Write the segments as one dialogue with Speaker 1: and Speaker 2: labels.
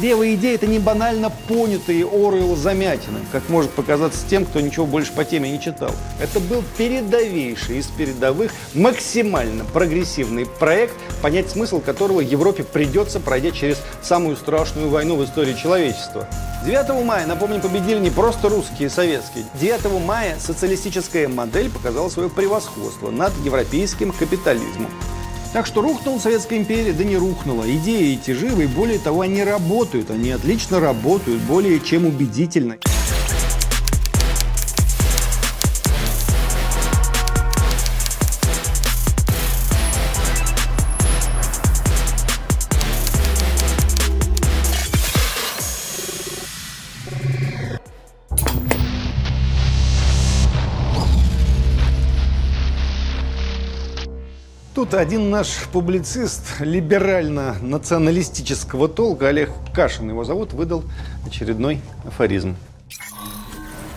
Speaker 1: Левая идея – это не банально понятые Оруэлл замятины, как может показаться тем, кто ничего больше по теме не читал. Это был передовейший из передовых, максимально прогрессивный проект, понять смысл которого Европе придется, пройдя через самую страшную войну в истории человечества. 9 мая, напомню, победили не просто русские и советские. 9 мая социалистическая модель показала свое превосходство над европейским капитализмом. Так что рухнула Советская империя, да не рухнула. Идеи эти живы, и более того, они работают. Они отлично работают, более чем убедительно. Тут один наш публицист либерально-националистического толка, Олег Кашин его зовут, выдал очередной афоризм.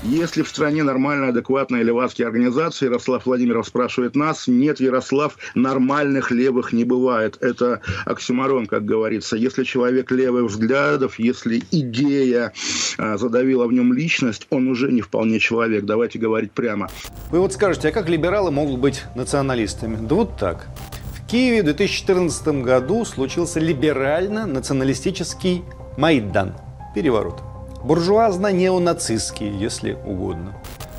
Speaker 2: Если в стране нормальные, адекватные левацкие организации, Ярослав Владимиров спрашивает нас, нет, Ярослав, нормальных левых не бывает. Это оксюмарон, как говорится. Если человек левых взглядов, если идея а, задавила в нем личность, он уже не вполне человек. Давайте говорить прямо.
Speaker 1: Вы вот скажете, а как либералы могут быть националистами? Да вот так. В Киеве в 2014 году случился либерально-националистический Майдан. Переворот буржуазно-неонацистские, если угодно.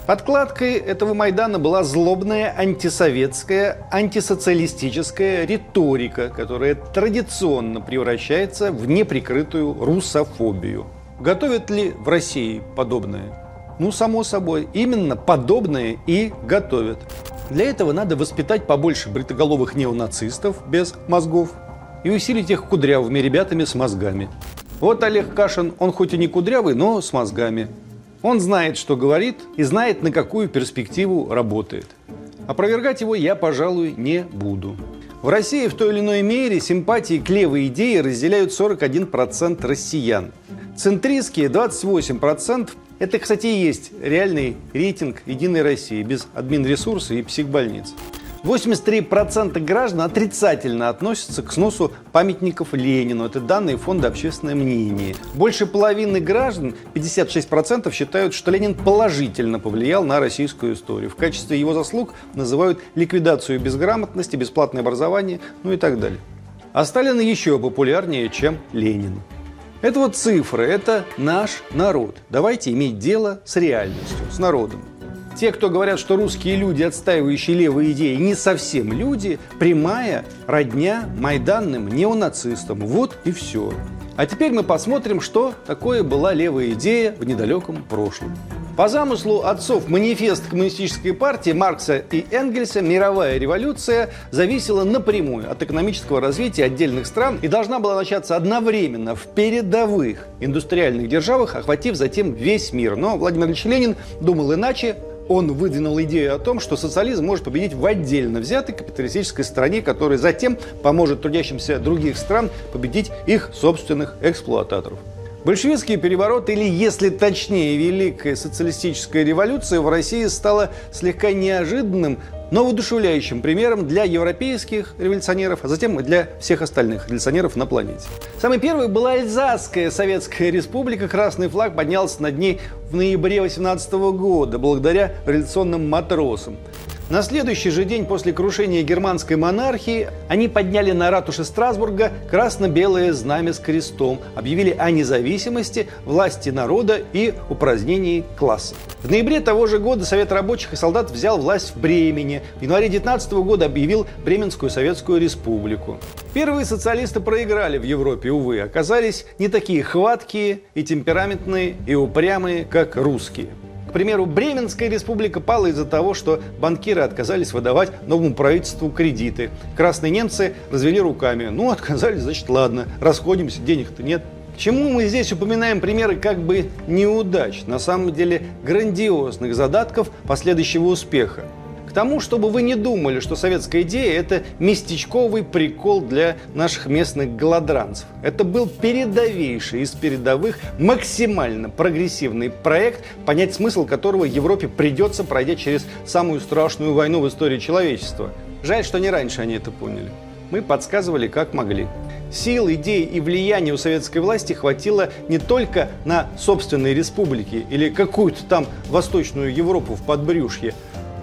Speaker 1: Подкладкой этого Майдана была злобная антисоветская, антисоциалистическая риторика, которая традиционно превращается в неприкрытую русофобию. Готовят ли в России подобное? Ну, само собой, именно подобное и готовят. Для этого надо воспитать побольше бритоголовых неонацистов без мозгов и усилить их кудрявыми ребятами с мозгами. Вот Олег Кашин, он хоть и не кудрявый, но с мозгами. Он знает, что говорит, и знает, на какую перспективу работает. Опровергать его я, пожалуй, не буду. В России в той или иной мере симпатии к левой идее разделяют 41% россиян. Центристские 28%. Это, кстати, и есть реальный рейтинг «Единой России» без админресурса и психбольниц. 83% граждан отрицательно относятся к сносу памятников Ленину. Это данные Фонда общественное мнение. Больше половины граждан, 56%, считают, что Ленин положительно повлиял на российскую историю. В качестве его заслуг называют ликвидацию безграмотности, бесплатное образование, ну и так далее. А Сталин еще популярнее, чем Ленин. Это вот цифры, это наш народ. Давайте иметь дело с реальностью, с народом. Те, кто говорят, что русские люди, отстаивающие левые идеи, не совсем люди, прямая родня майданным неонацистам. Вот и все. А теперь мы посмотрим, что такое была левая идея в недалеком прошлом. По замыслу отцов манифест коммунистической партии Маркса и Энгельса мировая революция зависела напрямую от экономического развития отдельных стран и должна была начаться одновременно в передовых индустриальных державах, охватив затем весь мир. Но Владимир Ильич Ленин думал иначе, он выдвинул идею о том, что социализм может победить в отдельно взятой капиталистической стране, которая затем поможет трудящимся других стран победить их собственных эксплуататоров. Большевистский переворот, или, если точнее, Великая социалистическая революция в России стала слегка неожиданным, но воодушевляющим примером для европейских революционеров, а затем для всех остальных революционеров на планете. Самой первой была Эльзасская Советская Республика. Красный флаг поднялся над ней в ноябре 18 года благодаря революционным матросам. На следующий же день после крушения германской монархии они подняли на ратуше Страсбурга красно-белое знамя с крестом, объявили о независимости, власти народа и упразднении класса. В ноябре того же года Совет рабочих и солдат взял власть в Бремени. В январе 19 года объявил Бременскую Советскую Республику. Первые социалисты проиграли в Европе, увы, оказались не такие хваткие и темпераментные и упрямые, как русские. К примеру, Бременская республика пала из-за того, что банкиры отказались выдавать новому правительству кредиты. Красные немцы развели руками. Ну, отказались, значит, ладно, расходимся, денег-то нет. Чему мы здесь упоминаем примеры как бы неудач, на самом деле грандиозных задатков последующего успеха? К тому, чтобы вы не думали, что советская идея – это местечковый прикол для наших местных голодранцев. Это был передовейший из передовых, максимально прогрессивный проект, понять смысл которого Европе придется, пройдя через самую страшную войну в истории человечества. Жаль, что не раньше они это поняли. Мы подсказывали, как могли. Сил, идей и влияния у советской власти хватило не только на собственные республики или какую-то там Восточную Европу в подбрюшье,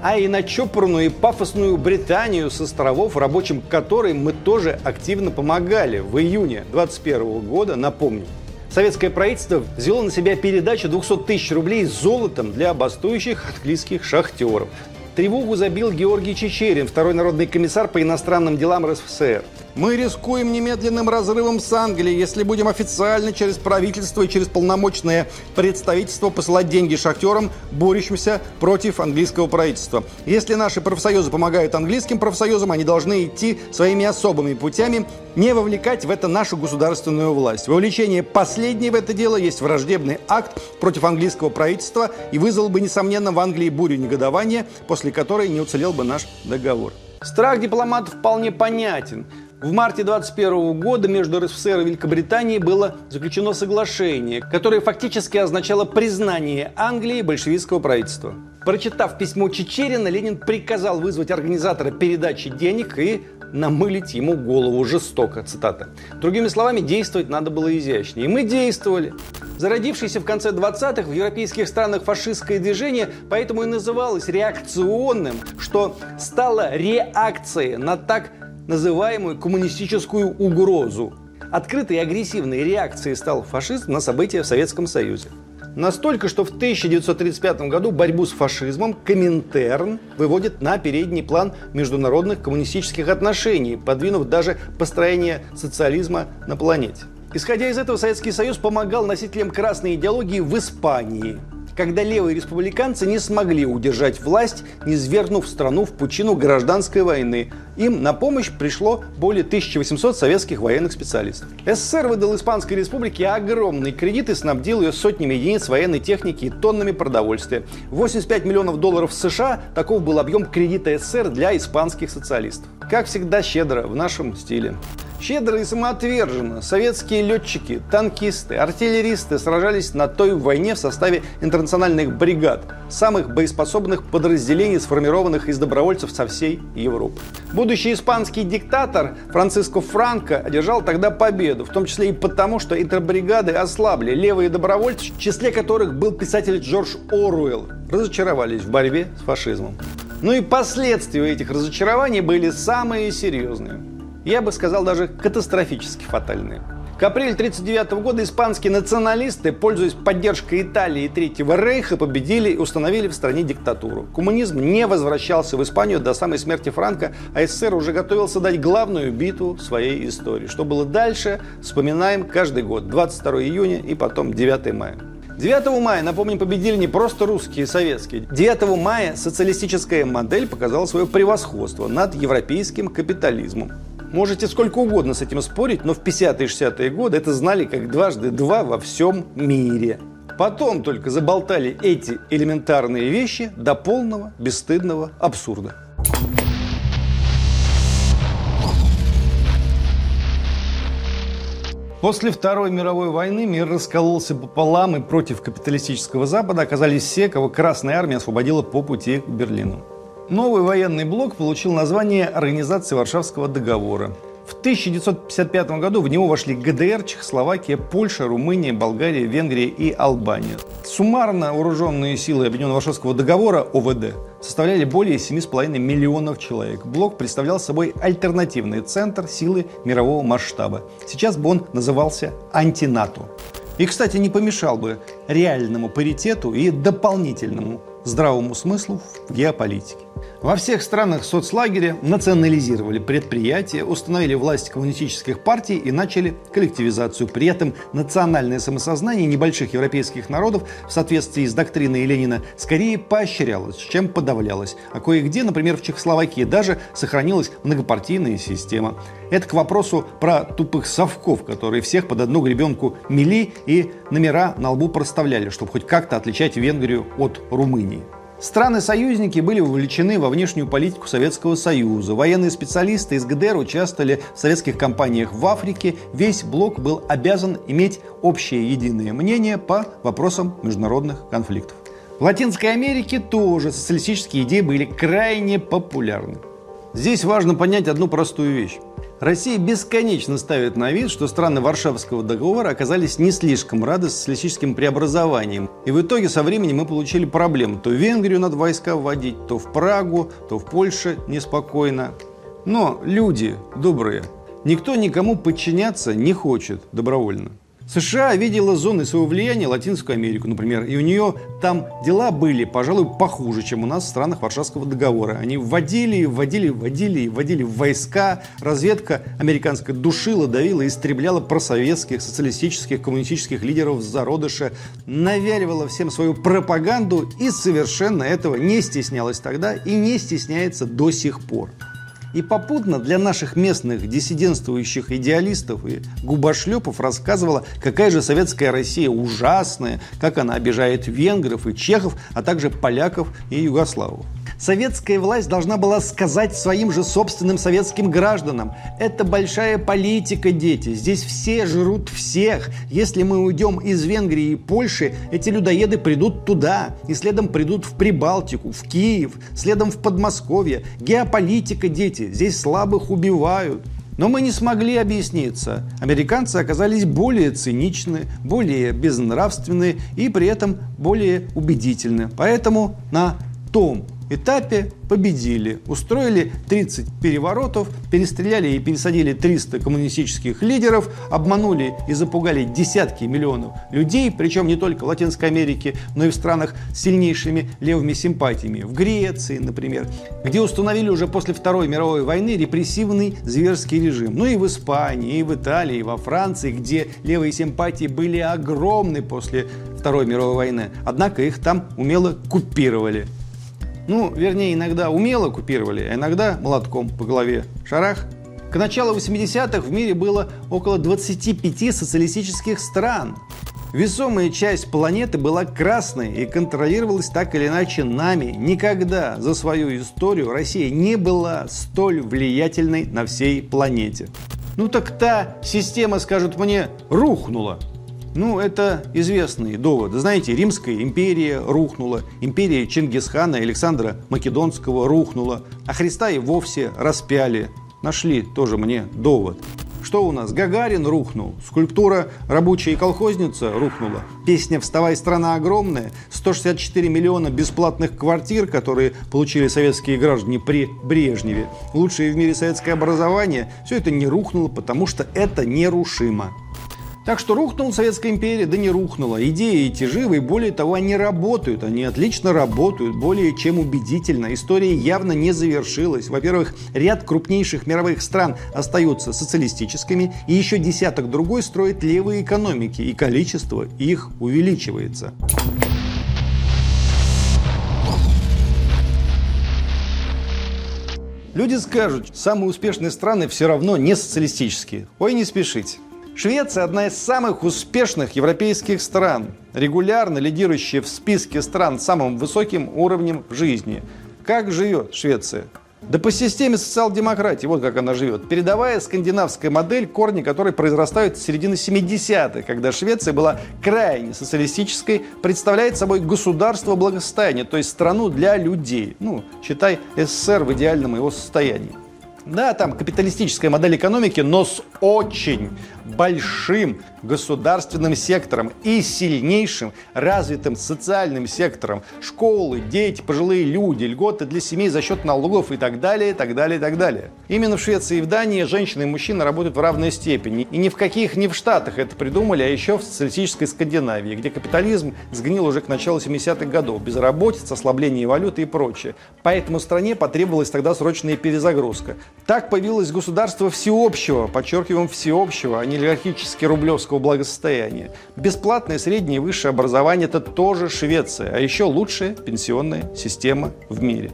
Speaker 1: а и на чопорную и пафосную Британию с островов, рабочим которой мы тоже активно помогали в июне 2021 года, напомню. Советское правительство взяло на себя передачу 200 тысяч рублей золотом для бастующих английских шахтеров. Тревогу забил Георгий Чечерин, второй народный комиссар по иностранным делам РСФСР. Мы рискуем немедленным разрывом с Англией, если будем официально через правительство и через полномочное представительство посылать деньги шахтерам, борющимся против английского правительства. Если наши профсоюзы помогают английским профсоюзам, они должны идти своими особыми путями, не вовлекать в это нашу государственную власть. Вовлечение последней в это дело есть враждебный акт против английского правительства и вызвал бы, несомненно, в Англии бурю негодования, после которой не уцелел бы наш договор. Страх дипломатов вполне понятен. В марте 2021 года между РСФСР и Великобританией было заключено соглашение, которое фактически означало признание Англии большевистского правительства. Прочитав письмо Чечерина, Ленин приказал вызвать организатора передачи денег и намылить ему голову жестоко, цитата. Другими словами, действовать надо было изящнее. И мы действовали. Зародившееся в конце 20-х в европейских странах фашистское движение поэтому и называлось реакционным, что стало реакцией на так называемую коммунистическую угрозу. Открытой и агрессивной реакцией стал фашизм на события в Советском Союзе. Настолько, что в 1935 году борьбу с фашизмом Коминтерн выводит на передний план международных коммунистических отношений, подвинув даже построение социализма на планете. Исходя из этого, Советский Союз помогал носителям красной идеологии в Испании – когда левые республиканцы не смогли удержать власть, не свергнув страну в пучину гражданской войны. Им на помощь пришло более 1800 советских военных специалистов. СССР выдал Испанской республике огромный кредит и снабдил ее сотнями единиц военной техники и тоннами продовольствия. 85 миллионов долларов США – таков был объем кредита СССР для испанских социалистов. Как всегда, щедро, в нашем стиле. Щедро и самоотверженно советские летчики, танкисты, артиллеристы сражались на той войне в составе интернациональных бригад, самых боеспособных подразделений, сформированных из добровольцев со всей Европы. Будущий испанский диктатор Франциско Франко одержал тогда победу, в том числе и потому, что интербригады ослабли. Левые добровольцы, в числе которых был писатель Джордж Оруэлл, разочаровались в борьбе с фашизмом. Ну и последствия этих разочарований были самые серьезные я бы сказал, даже катастрофически фатальные. К апрелю 1939 года испанские националисты, пользуясь поддержкой Италии и Третьего Рейха, победили и установили в стране диктатуру. Коммунизм не возвращался в Испанию до самой смерти Франка, а СССР уже готовился дать главную битву своей истории. Что было дальше, вспоминаем каждый год. 22 июня и потом 9 мая. 9 мая, напомним, победили не просто русские и советские. 9 мая социалистическая модель показала свое превосходство над европейским капитализмом. Можете сколько угодно с этим спорить, но в 50-е и 60-е годы это знали как дважды два во всем мире. Потом только заболтали эти элементарные вещи до полного бесстыдного абсурда. После Второй мировой войны мир раскололся пополам, и против капиталистического Запада оказались все, кого Красная Армия освободила по пути к Берлину. Новый военный блок получил название Организации Варшавского договора. В 1955 году в него вошли ГДР, Чехословакия, Польша, Румыния, Болгария, Венгрия и Албания. Суммарно вооруженные силы Объединенного Варшавского договора ОВД составляли более 7,5 миллионов человек. Блок представлял собой альтернативный центр силы мирового масштаба. Сейчас бы он назывался антинато. И, кстати, не помешал бы реальному паритету и дополнительному здравому смыслу в геополитике. Во всех странах соцлагеря национализировали предприятия, установили власть коммунистических партий и начали коллективизацию. При этом национальное самосознание небольших европейских народов в соответствии с доктриной Ленина скорее поощрялось, чем подавлялось. А кое-где, например, в Чехословакии даже сохранилась многопартийная система. Это к вопросу про тупых совков, которые всех под одну гребенку мели и номера на лбу проставляли, чтобы хоть как-то отличать Венгрию от Румынии. Страны-союзники были вовлечены во внешнюю политику Советского Союза. Военные специалисты из ГДР участвовали в советских кампаниях в Африке. Весь блок был обязан иметь общее единое мнение по вопросам международных конфликтов. В Латинской Америке тоже социалистические идеи были крайне популярны. Здесь важно понять одну простую вещь. Россия бесконечно ставит на вид, что страны Варшавского договора оказались не слишком рады социалистическим преобразованиям. И в итоге со временем мы получили проблемы. То в Венгрию надо войска вводить, то в Прагу, то в Польше неспокойно. Но люди добрые, никто никому подчиняться не хочет добровольно. США видела зоны своего влияния Латинскую Америку, например, и у нее там дела были, пожалуй, похуже, чем у нас в странах Варшавского договора. Они вводили, вводили, вводили, вводили войска, разведка американская душила, давила, истребляла просоветских, социалистических, коммунистических лидеров зародыша, навяливала всем свою пропаганду и совершенно этого не стеснялась тогда и не стесняется до сих пор. И попутно для наших местных диссидентствующих идеалистов и губошлепов рассказывала, какая же советская Россия ужасная, как она обижает венгров и чехов, а также поляков и югославов. Советская власть должна была сказать своим же собственным советским гражданам, это большая политика, дети, здесь все жрут всех. Если мы уйдем из Венгрии и Польши, эти людоеды придут туда, и следом придут в Прибалтику, в Киев, следом в Подмосковье. Геополитика, дети, здесь слабых убивают. Но мы не смогли объясниться. Американцы оказались более циничны, более безнравственны и при этом более убедительны. Поэтому на том этапе победили. Устроили 30 переворотов, перестреляли и пересадили 300 коммунистических лидеров, обманули и запугали десятки миллионов людей, причем не только в Латинской Америке, но и в странах с сильнейшими левыми симпатиями. В Греции, например, где установили уже после Второй мировой войны репрессивный зверский режим. Ну и в Испании, и в Италии, и во Франции, где левые симпатии были огромны после Второй мировой войны. Однако их там умело купировали. Ну, вернее, иногда умело купировали, а иногда молотком по голове. Шарах. К началу 80-х в мире было около 25 социалистических стран. Весомая часть планеты была красной и контролировалась так или иначе нами. Никогда за свою историю Россия не была столь влиятельной на всей планете. Ну так та система, скажут мне, рухнула. Ну, это известный довод. Знаете, Римская империя рухнула, империя Чингисхана Александра Македонского рухнула, а Христа и вовсе распяли. Нашли тоже мне довод. Что у нас? Гагарин рухнул, скульптура «Рабочая колхозница» рухнула, песня «Вставай, страна огромная», 164 миллиона бесплатных квартир, которые получили советские граждане при Брежневе, лучшее в мире советское образование, все это не рухнуло, потому что это нерушимо. Так что рухнула Советская империя, да не рухнула. Идеи эти живы, и более того, они работают. Они отлично работают, более чем убедительно. История явно не завершилась. Во-первых, ряд крупнейших мировых стран остаются социалистическими, и еще десяток другой строит левые экономики, и количество их увеличивается. Люди скажут, самые успешные страны все равно не социалистические. Ой, не спешите. Швеция – одна из самых успешных европейских стран, регулярно лидирующая в списке стран с самым высоким уровнем жизни. Как живет Швеция? Да по системе социал-демократии, вот как она живет. Передовая скандинавская модель, корни которой произрастают с середины 70-х, когда Швеция была крайне социалистической, представляет собой государство благосостояния, то есть страну для людей. Ну, считай СССР в идеальном его состоянии. Да, там капиталистическая модель экономики, но с очень большим государственным сектором и сильнейшим развитым социальным сектором. Школы, дети, пожилые люди, льготы для семей за счет налогов и так далее, и так далее, и так далее. Именно в Швеции и в Дании женщины и мужчины работают в равной степени. И ни в каких, ни в Штатах это придумали, а еще в социалистической Скандинавии, где капитализм сгнил уже к началу 70-х годов. Безработица, ослабление валюты и прочее. Поэтому стране потребовалась тогда срочная перезагрузка. Так появилось государство всеобщего, подчеркиваем, всеобщего, а не олигархически-рублевского благосостояния. Бесплатное среднее и высшее образование – это тоже Швеция, а еще лучшая пенсионная система в мире.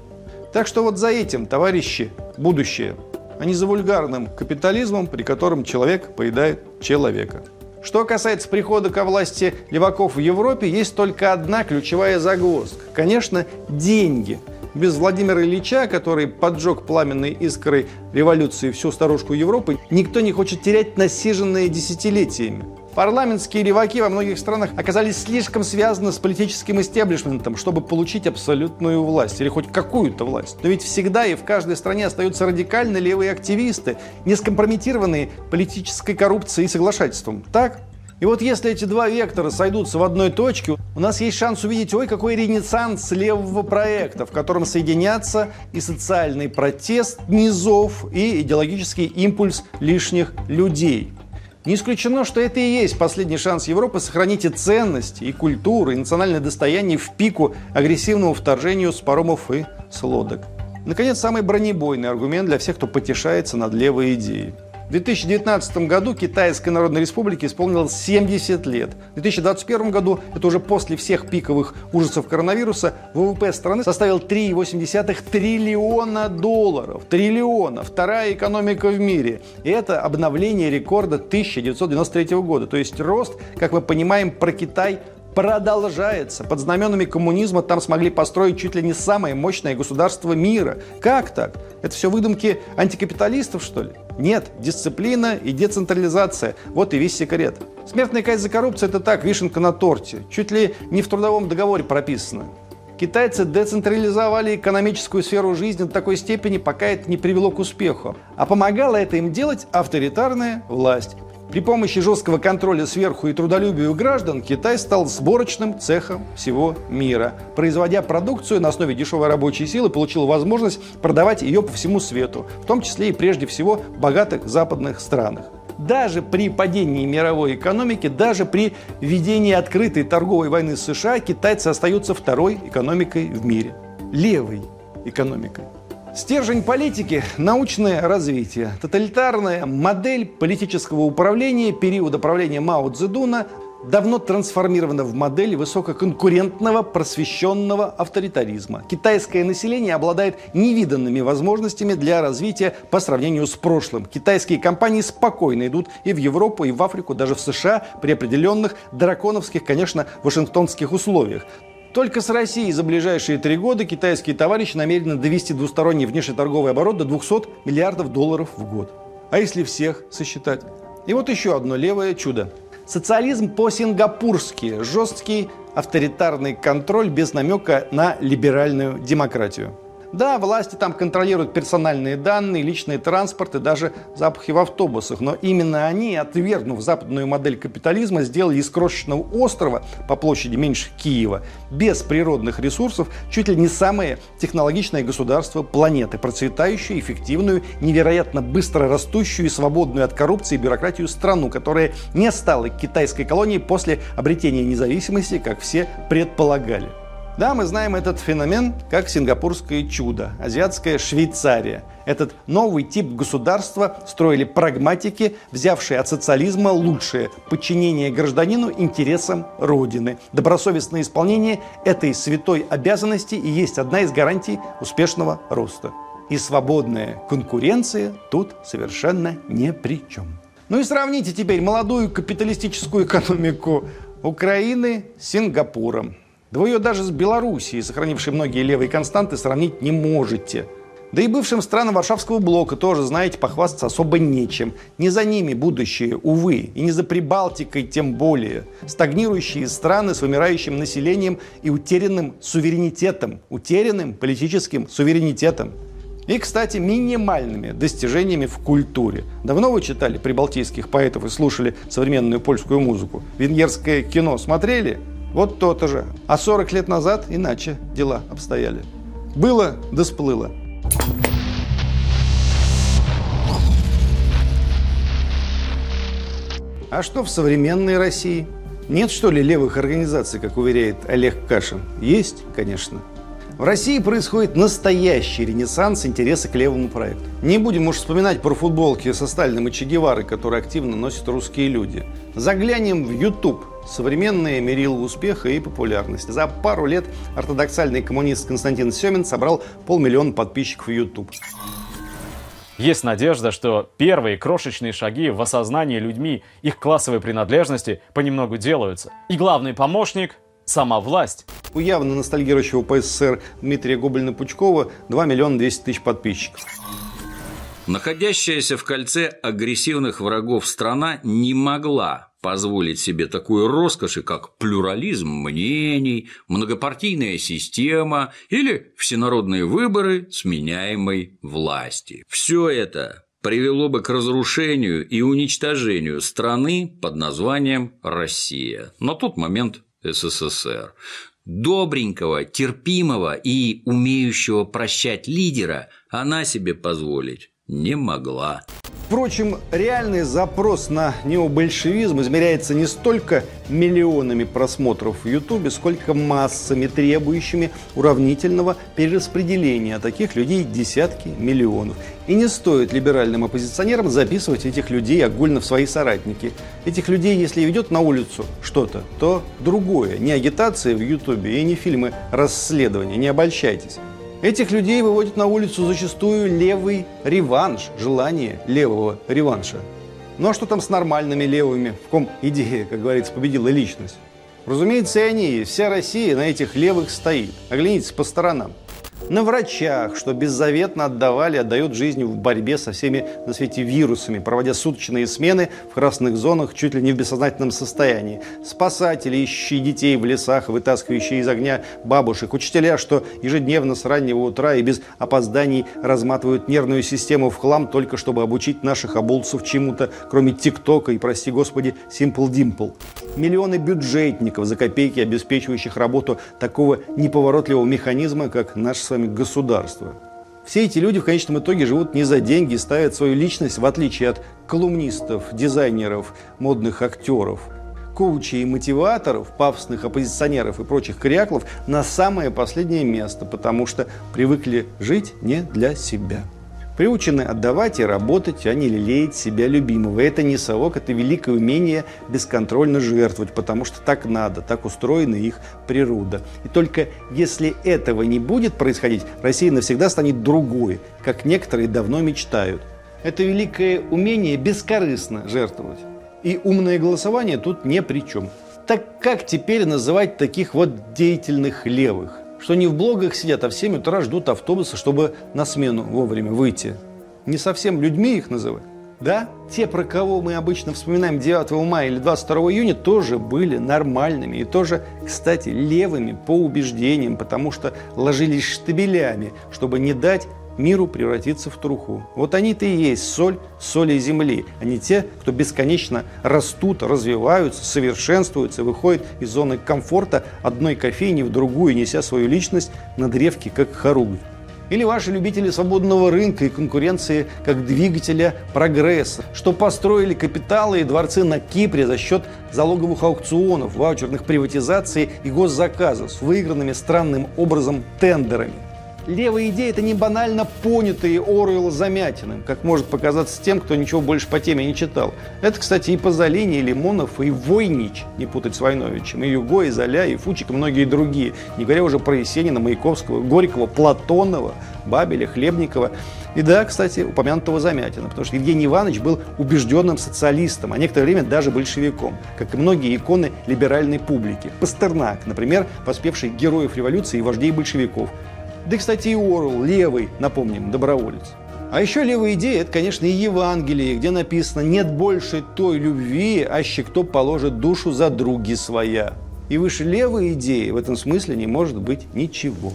Speaker 1: Так что вот за этим, товарищи, будущее, а не за вульгарным капитализмом, при котором человек поедает человека. Что касается прихода ко власти леваков в Европе, есть только одна ключевая загвоздка. Конечно, деньги – без Владимира Ильича, который поджег пламенной искрой революции всю старушку Европы, никто не хочет терять насиженные десятилетиями. Парламентские леваки во многих странах оказались слишком связаны с политическим истеблишментом, чтобы получить абсолютную власть или хоть какую-то власть. Но ведь всегда и в каждой стране остаются радикально левые активисты, не скомпрометированные политической коррупцией и соглашательством. Так? И вот если эти два вектора сойдутся в одной точке, у нас есть шанс увидеть, ой, какой ренессанс левого проекта, в котором соединятся и социальный протест низов, и идеологический импульс лишних людей. Не исключено, что это и есть последний шанс Европы сохранить и ценности, и культуру, и национальное достояние в пику агрессивному вторжению с паромов и с лодок. Наконец, самый бронебойный аргумент для всех, кто потешается над левой идеей. В 2019 году Китайской Народной Республике исполнилось 70 лет. В 2021 году, это уже после всех пиковых ужасов коронавируса, ВВП страны составил 3,8 триллиона долларов. Триллиона. Вторая экономика в мире. И это обновление рекорда 1993 года. То есть рост, как мы понимаем, про Китай продолжается. Под знаменами коммунизма там смогли построить чуть ли не самое мощное государство мира. Как так? Это все выдумки антикапиталистов, что ли? Нет, дисциплина и децентрализация. Вот и весь секрет. Смертная казнь за коррупцию – это так, вишенка на торте. Чуть ли не в трудовом договоре прописано. Китайцы децентрализовали экономическую сферу жизни до такой степени, пока это не привело к успеху. А помогала это им делать авторитарная власть. При помощи жесткого контроля сверху и трудолюбию граждан Китай стал сборочным цехом всего мира. Производя продукцию на основе дешевой рабочей силы, получил возможность продавать ее по всему свету, в том числе и прежде всего в богатых западных странах. Даже при падении мировой экономики, даже при ведении открытой торговой войны с США, китайцы остаются второй экономикой в мире. Левой экономикой. Стержень политики – научное развитие. Тоталитарная модель политического управления периода правления Мао Цзэдуна давно трансформирована в модель высококонкурентного просвещенного авторитаризма. Китайское население обладает невиданными возможностями для развития по сравнению с прошлым. Китайские компании спокойно идут и в Европу, и в Африку, даже в США при определенных драконовских, конечно, вашингтонских условиях. Только с Россией за ближайшие три года китайские товарищи намерены довести двусторонний внешнеторговый оборот до 200 миллиардов долларов в год. А если всех сосчитать? И вот еще одно левое чудо. Социализм по-сингапурски. Жесткий авторитарный контроль без намека на либеральную демократию. Да, власти там контролируют персональные данные, личный транспорт и даже запахи в автобусах. Но именно они, отвергнув западную модель капитализма, сделали из крошечного острова по площади меньше Киева, без природных ресурсов, чуть ли не самое технологичное государство планеты, процветающую, эффективную, невероятно быстро растущую и свободную от коррупции и бюрократию страну, которая не стала китайской колонией после обретения независимости, как все предполагали. Да, мы знаем этот феномен как сингапурское чудо, азиатская Швейцария. Этот новый тип государства строили прагматики, взявшие от социализма лучшее – подчинение гражданину интересам Родины. Добросовестное исполнение этой святой обязанности и есть одна из гарантий успешного роста. И свободная конкуренция тут совершенно ни при чем. Ну и сравните теперь молодую капиталистическую экономику Украины с Сингапуром. Да вы ее даже с Белоруссией, сохранившей многие левые константы, сравнить не можете. Да и бывшим странам Варшавского блока тоже, знаете, похвастаться особо нечем. Не за ними будущее, увы, и не за Прибалтикой тем более. Стагнирующие страны с вымирающим населением и утерянным суверенитетом, утерянным политическим суверенитетом. И, кстати, минимальными достижениями в культуре. Давно вы читали прибалтийских поэтов и слушали современную польскую музыку? Венгерское кино смотрели? Вот то-то же. А 40 лет назад иначе дела обстояли. Было да сплыло. А что в современной России? Нет, что ли, левых организаций, как уверяет Олег Кашин? Есть, конечно. В России происходит настоящий ренессанс интереса к левому проекту. Не будем уж вспоминать про футболки со Сталиным и Че Геварой, которые активно носят русские люди. Заглянем в YouTube. Современные мерило успеха и популярности. За пару лет ортодоксальный коммунист Константин Семин собрал полмиллиона подписчиков в YouTube.
Speaker 3: Есть надежда, что первые крошечные шаги в осознании людьми их классовой принадлежности понемногу делаются. И главный помощник – сама власть.
Speaker 1: У явно ностальгирующего по СССР Дмитрия Гобельна-Пучкова 2 миллиона 200 тысяч подписчиков.
Speaker 4: Находящаяся в кольце агрессивных врагов страна не могла позволить себе такую роскошь, как плюрализм мнений, многопартийная система или всенародные выборы сменяемой власти. Все это привело бы к разрушению и уничтожению страны под названием Россия. На тот момент СССР. Добренького, терпимого и умеющего прощать лидера она себе позволить не могла.
Speaker 1: Впрочем, реальный запрос на необольшевизм измеряется не столько миллионами просмотров в Ютубе, сколько массами, требующими уравнительного перераспределения. Таких людей десятки миллионов. И не стоит либеральным оппозиционерам записывать этих людей огульно в свои соратники. Этих людей, если ведет на улицу что-то, то другое. Не агитация в Ютубе и не фильмы расследования. Не обольщайтесь. Этих людей выводит на улицу зачастую левый реванш, желание левого реванша. Ну а что там с нормальными левыми, в ком идея, как говорится, победила личность? Разумеется, и они есть. Вся Россия на этих левых стоит. Оглянитесь по сторонам на врачах, что беззаветно отдавали, отдают жизнь в борьбе со всеми на свете вирусами, проводя суточные смены в красных зонах чуть ли не в бессознательном состоянии. Спасатели, ищущие детей в лесах, вытаскивающие из огня бабушек. Учителя, что ежедневно с раннего утра и без опозданий разматывают нервную систему в хлам, только чтобы обучить наших обулцев чему-то, кроме ТикТока и, прости господи, Simple Dimple. Миллионы бюджетников за копейки, обеспечивающих работу такого неповоротливого механизма, как наш вами государство. Все эти люди в конечном итоге живут не за деньги, ставят свою личность, в отличие от колумнистов, дизайнеров, модных актеров, коучей и мотиваторов, пафосных оппозиционеров и прочих кряклов на самое последнее место, потому что привыкли жить не для себя. Приучены отдавать и работать, а не лелеять себя любимого. Это не совок, это великое умение бесконтрольно жертвовать, потому что так надо, так устроена их природа. И только если этого не будет происходить, Россия навсегда станет другой, как некоторые давно мечтают. Это великое умение бескорыстно жертвовать. И умное голосование тут ни при чем. Так как теперь называть таких вот деятельных левых? Что не в блогах сидят, а в 7 утра ждут автобуса, чтобы на смену вовремя выйти. Не совсем людьми их называть. Да, те, про кого мы обычно вспоминаем 9 мая или 22 июня, тоже были нормальными и тоже, кстати, левыми по убеждениям, потому что ложились штабелями, чтобы не дать миру превратиться в труху. Вот они-то и есть соль соли земли, не те, кто бесконечно растут, развиваются, совершенствуются, выходят из зоны комфорта одной кофейни в другую, неся свою личность на древке, как хоругвь. Или ваши любители свободного рынка и конкуренции как двигателя прогресса, что построили капиталы и дворцы на Кипре за счет залоговых аукционов, ваучерных приватизаций и госзаказов с выигранными странным образом тендерами. Левые идеи – это не банально понятые Оруэлла Замятиным, как может показаться тем, кто ничего больше по теме не читал. Это, кстати, и Пазолини, и Лимонов, и Войнич, не путать с Войновичем, и Юго, и Золя, и Фучик, и многие другие. Не говоря уже про Есенина, Маяковского, Горького, Платонова, Бабеля, Хлебникова. И да, кстати, упомянутого Замятина, потому что Евгений Иванович был убежденным социалистом, а некоторое время даже большевиком, как и многие иконы либеральной публики. Пастернак, например, воспевший героев революции и вождей большевиков – да, кстати, и Орл, левый, напомним, доброволец. А еще левая идея – это, конечно, и Евангелие, где написано «нет больше той любви, аще кто положит душу за други своя». И выше левой идеи в этом смысле не может быть ничего.